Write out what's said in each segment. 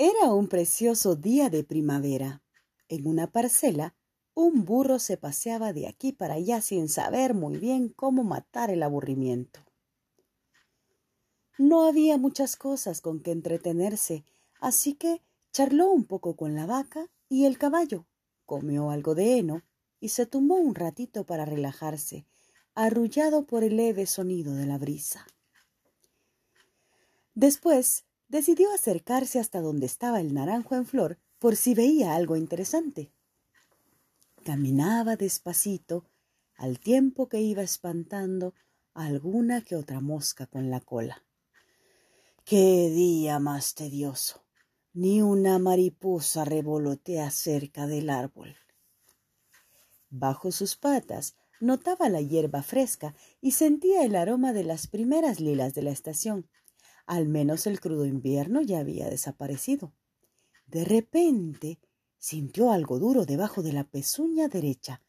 Era un precioso día de primavera. En una parcela, un burro se paseaba de aquí para allá sin saber muy bien cómo matar el aburrimiento. No había muchas cosas con que entretenerse, así que charló un poco con la vaca y el caballo, comió algo de heno y se tumbó un ratito para relajarse, arrullado por el leve sonido de la brisa. Después decidió acercarse hasta donde estaba el naranjo en flor por si veía algo interesante. Caminaba despacito, al tiempo que iba espantando alguna que otra mosca con la cola. ¡Qué día más tedioso! Ni una mariposa revolotea cerca del árbol. Bajo sus patas notaba la hierba fresca y sentía el aroma de las primeras lilas de la estación. Al menos el crudo invierno ya había desaparecido. De repente sintió algo duro debajo de la pezuña derecha.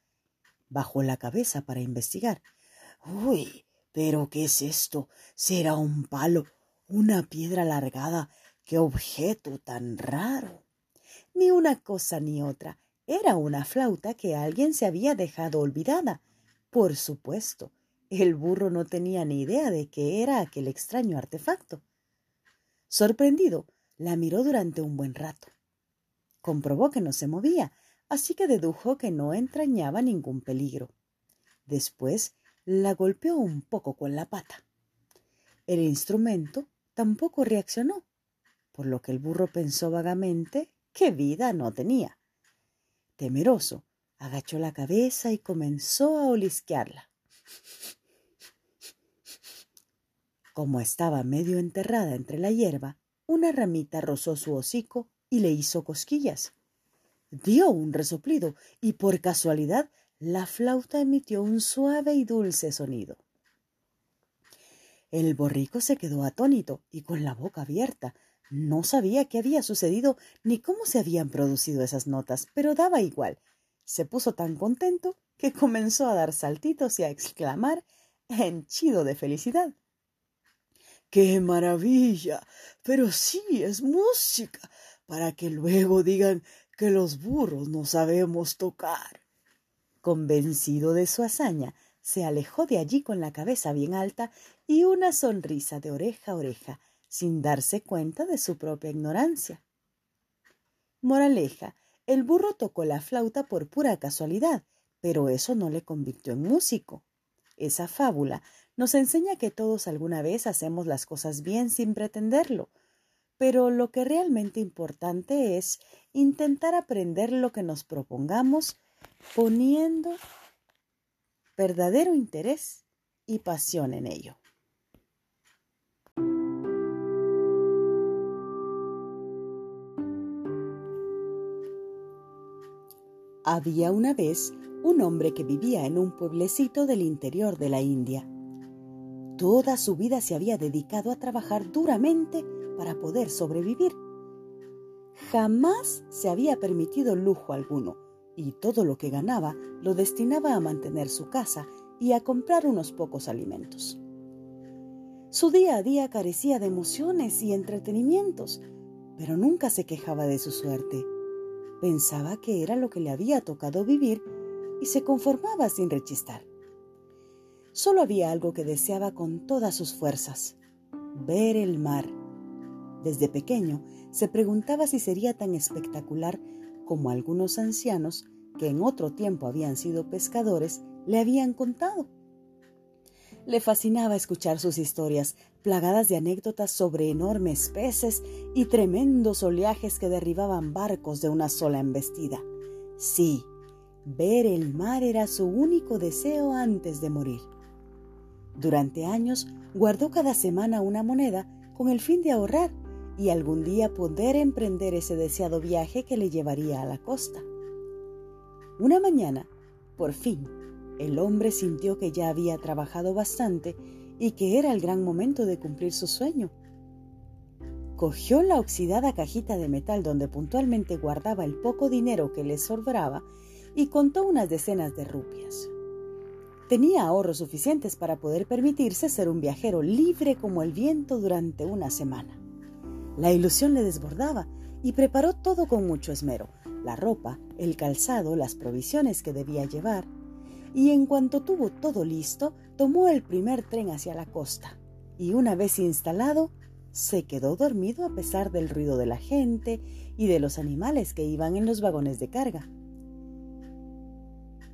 Bajó la cabeza para investigar. Uy, pero ¿qué es esto? ¿Será un palo? ¿Una piedra alargada? ¡Qué objeto tan raro! Ni una cosa ni otra. Era una flauta que alguien se había dejado olvidada. Por supuesto, el burro no tenía ni idea de qué era aquel extraño artefacto. Sorprendido, la miró durante un buen rato. Comprobó que no se movía, así que dedujo que no entrañaba ningún peligro. Después la golpeó un poco con la pata. El instrumento tampoco reaccionó, por lo que el burro pensó vagamente que vida no tenía. Temeroso, agachó la cabeza y comenzó a olisquearla. Como estaba medio enterrada entre la hierba, una ramita rozó su hocico y le hizo cosquillas. Dio un resoplido y por casualidad la flauta emitió un suave y dulce sonido. El borrico se quedó atónito y con la boca abierta. No sabía qué había sucedido ni cómo se habían producido esas notas, pero daba igual. Se puso tan contento que comenzó a dar saltitos y a exclamar henchido de felicidad. ¡Qué maravilla! Pero sí es música, para que luego digan que los burros no sabemos tocar. Convencido de su hazaña, se alejó de allí con la cabeza bien alta y una sonrisa de oreja a oreja, sin darse cuenta de su propia ignorancia. Moraleja, el burro tocó la flauta por pura casualidad, pero eso no le convirtió en músico. Esa fábula nos enseña que todos alguna vez hacemos las cosas bien sin pretenderlo, pero lo que realmente importante es intentar aprender lo que nos propongamos poniendo verdadero interés y pasión en ello. Había una vez un hombre que vivía en un pueblecito del interior de la India. Toda su vida se había dedicado a trabajar duramente para poder sobrevivir. Jamás se había permitido lujo alguno y todo lo que ganaba lo destinaba a mantener su casa y a comprar unos pocos alimentos. Su día a día carecía de emociones y entretenimientos, pero nunca se quejaba de su suerte. Pensaba que era lo que le había tocado vivir y se conformaba sin rechistar. Solo había algo que deseaba con todas sus fuerzas, ver el mar. Desde pequeño se preguntaba si sería tan espectacular como algunos ancianos que en otro tiempo habían sido pescadores le habían contado. Le fascinaba escuchar sus historias, plagadas de anécdotas sobre enormes peces y tremendos oleajes que derribaban barcos de una sola embestida. Sí, ver el mar era su único deseo antes de morir. Durante años guardó cada semana una moneda con el fin de ahorrar y algún día poder emprender ese deseado viaje que le llevaría a la costa. Una mañana, por fin, el hombre sintió que ya había trabajado bastante y que era el gran momento de cumplir su sueño. Cogió la oxidada cajita de metal donde puntualmente guardaba el poco dinero que le sobraba y contó unas decenas de rupias. Tenía ahorros suficientes para poder permitirse ser un viajero libre como el viento durante una semana. La ilusión le desbordaba y preparó todo con mucho esmero, la ropa, el calzado, las provisiones que debía llevar, y en cuanto tuvo todo listo, tomó el primer tren hacia la costa, y una vez instalado, se quedó dormido a pesar del ruido de la gente y de los animales que iban en los vagones de carga.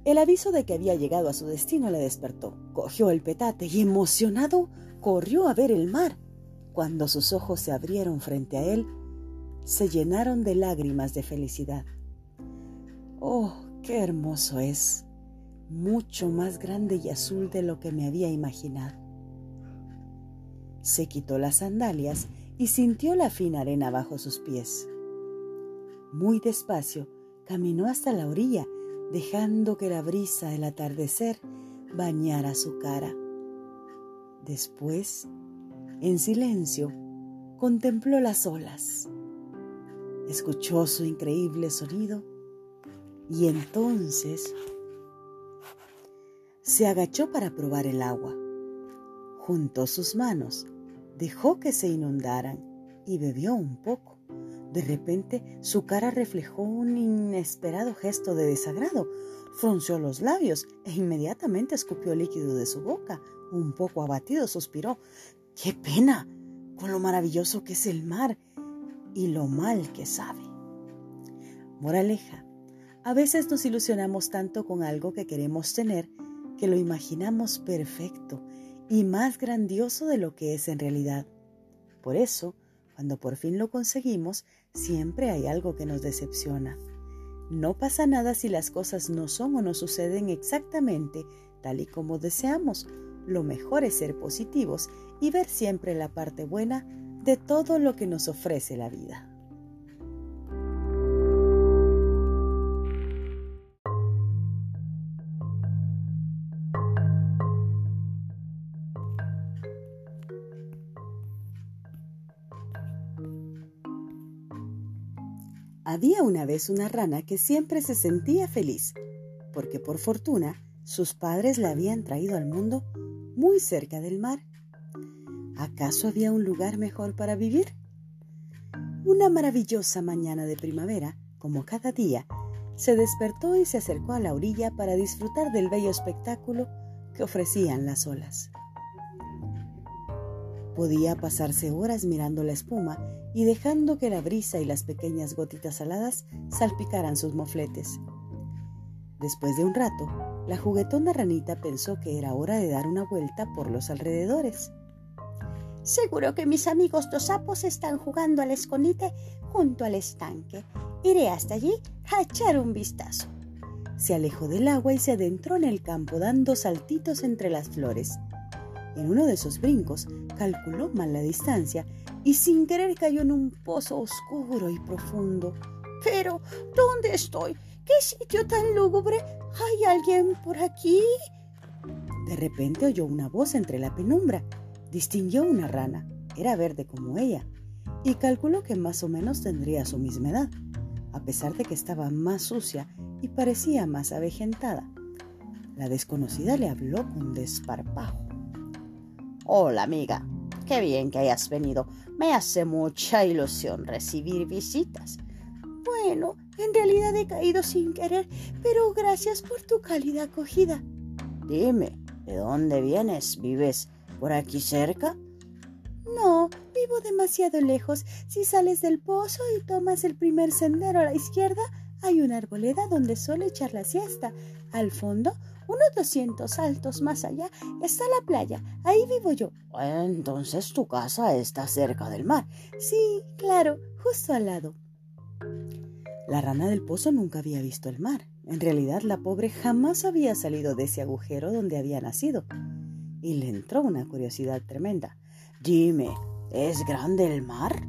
El aviso de que había llegado a su destino le despertó. Cogió el petate y emocionado corrió a ver el mar. Cuando sus ojos se abrieron frente a él, se llenaron de lágrimas de felicidad. Oh, qué hermoso es, mucho más grande y azul de lo que me había imaginado. Se quitó las sandalias y sintió la fina arena bajo sus pies. Muy despacio caminó hasta la orilla, dejando que la brisa del atardecer bañara su cara. Después, en silencio, contempló las olas escuchó su increíble sonido y entonces se agachó para probar el agua. Juntó sus manos, dejó que se inundaran y bebió un poco. De repente su cara reflejó un inesperado gesto de desagrado. Frunció los labios e inmediatamente escupió líquido de su boca. Un poco abatido suspiró. ¡Qué pena! Con lo maravilloso que es el mar y lo mal que sabe. Moraleja. A veces nos ilusionamos tanto con algo que queremos tener que lo imaginamos perfecto y más grandioso de lo que es en realidad. Por eso, cuando por fin lo conseguimos, siempre hay algo que nos decepciona. No pasa nada si las cosas no son o no suceden exactamente tal y como deseamos. Lo mejor es ser positivos y ver siempre la parte buena de todo lo que nos ofrece la vida. Había una vez una rana que siempre se sentía feliz, porque por fortuna sus padres la habían traído al mundo muy cerca del mar ¿Acaso había un lugar mejor para vivir? Una maravillosa mañana de primavera, como cada día, se despertó y se acercó a la orilla para disfrutar del bello espectáculo que ofrecían las olas. Podía pasarse horas mirando la espuma y dejando que la brisa y las pequeñas gotitas saladas salpicaran sus mofletes. Después de un rato, la juguetona ranita pensó que era hora de dar una vuelta por los alrededores. Seguro que mis amigos los sapos están jugando al escondite junto al estanque. Iré hasta allí a echar un vistazo. Se alejó del agua y se adentró en el campo dando saltitos entre las flores. En uno de esos brincos calculó mal la distancia y sin querer cayó en un pozo oscuro y profundo. Pero, ¿dónde estoy? ¿Qué sitio tan lúgubre? ¿Hay alguien por aquí? De repente oyó una voz entre la penumbra Distinguió una rana, era verde como ella, y calculó que más o menos tendría su misma edad, a pesar de que estaba más sucia y parecía más avejentada. La desconocida le habló con desparpajo. Hola amiga, qué bien que hayas venido. Me hace mucha ilusión recibir visitas. Bueno, en realidad he caído sin querer, pero gracias por tu cálida acogida. Dime, ¿de dónde vienes? ¿Vives ¿Por aquí cerca? No, vivo demasiado lejos. Si sales del pozo y tomas el primer sendero a la izquierda, hay una arboleda donde suele echar la siesta. Al fondo, unos doscientos saltos más allá, está la playa. Ahí vivo yo. Entonces tu casa está cerca del mar. Sí, claro, justo al lado. La rana del pozo nunca había visto el mar. En realidad, la pobre jamás había salido de ese agujero donde había nacido y le entró una curiosidad tremenda. Dime, ¿es grande el mar?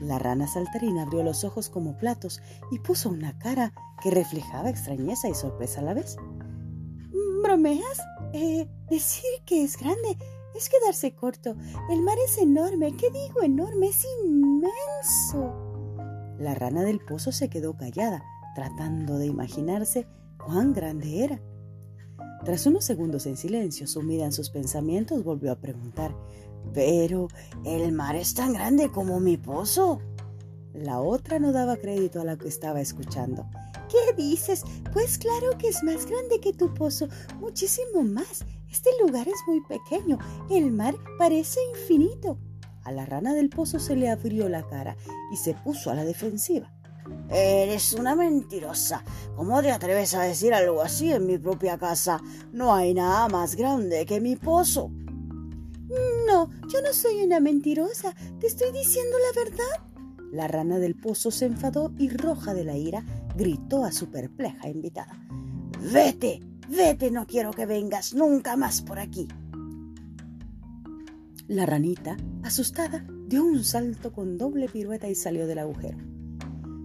La rana saltarina abrió los ojos como platos y puso una cara que reflejaba extrañeza y sorpresa a la vez. ¿Bromeas? Eh, decir que es grande es quedarse corto. El mar es enorme. ¿Qué digo enorme? Es inmenso. La rana del pozo se quedó callada, tratando de imaginarse cuán grande era. Tras unos segundos en silencio, sumida en sus pensamientos, volvió a preguntar, Pero, ¿el mar es tan grande como mi pozo? La otra no daba crédito a lo que estaba escuchando. ¿Qué dices? Pues claro que es más grande que tu pozo, muchísimo más. Este lugar es muy pequeño. El mar parece infinito. A la rana del pozo se le abrió la cara y se puso a la defensiva. Eres una mentirosa. ¿Cómo te atreves a decir algo así en mi propia casa? No hay nada más grande que mi pozo. No, yo no soy una mentirosa. Te estoy diciendo la verdad. La rana del pozo se enfadó y roja de la ira gritó a su perpleja invitada. Vete, vete, no quiero que vengas nunca más por aquí. La ranita, asustada, dio un salto con doble pirueta y salió del agujero.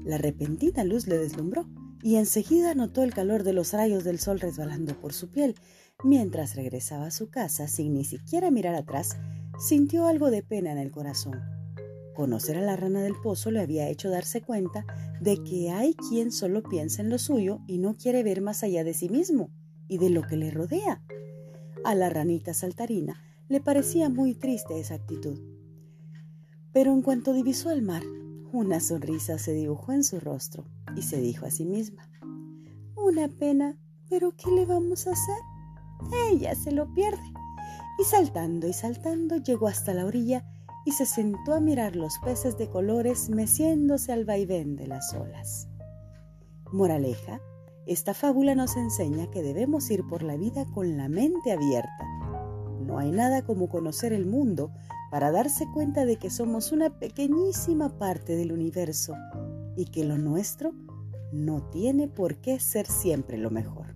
La repentina luz le deslumbró y enseguida notó el calor de los rayos del sol resbalando por su piel. Mientras regresaba a su casa sin ni siquiera mirar atrás, sintió algo de pena en el corazón Conocer a la rana del pozo le había hecho darse cuenta de que hay quien solo piensa en lo suyo y no quiere ver más allá de sí mismo y de lo que le rodea. A la ranita saltarina le parecía muy triste esa actitud. Pero en cuanto divisó el mar, una sonrisa se dibujó en su rostro y se dijo a sí misma, Una pena, pero ¿qué le vamos a hacer? Ella se lo pierde. Y saltando y saltando llegó hasta la orilla y se sentó a mirar los peces de colores meciéndose al vaivén de las olas. Moraleja, esta fábula nos enseña que debemos ir por la vida con la mente abierta. No hay nada como conocer el mundo para darse cuenta de que somos una pequeñísima parte del universo y que lo nuestro no tiene por qué ser siempre lo mejor.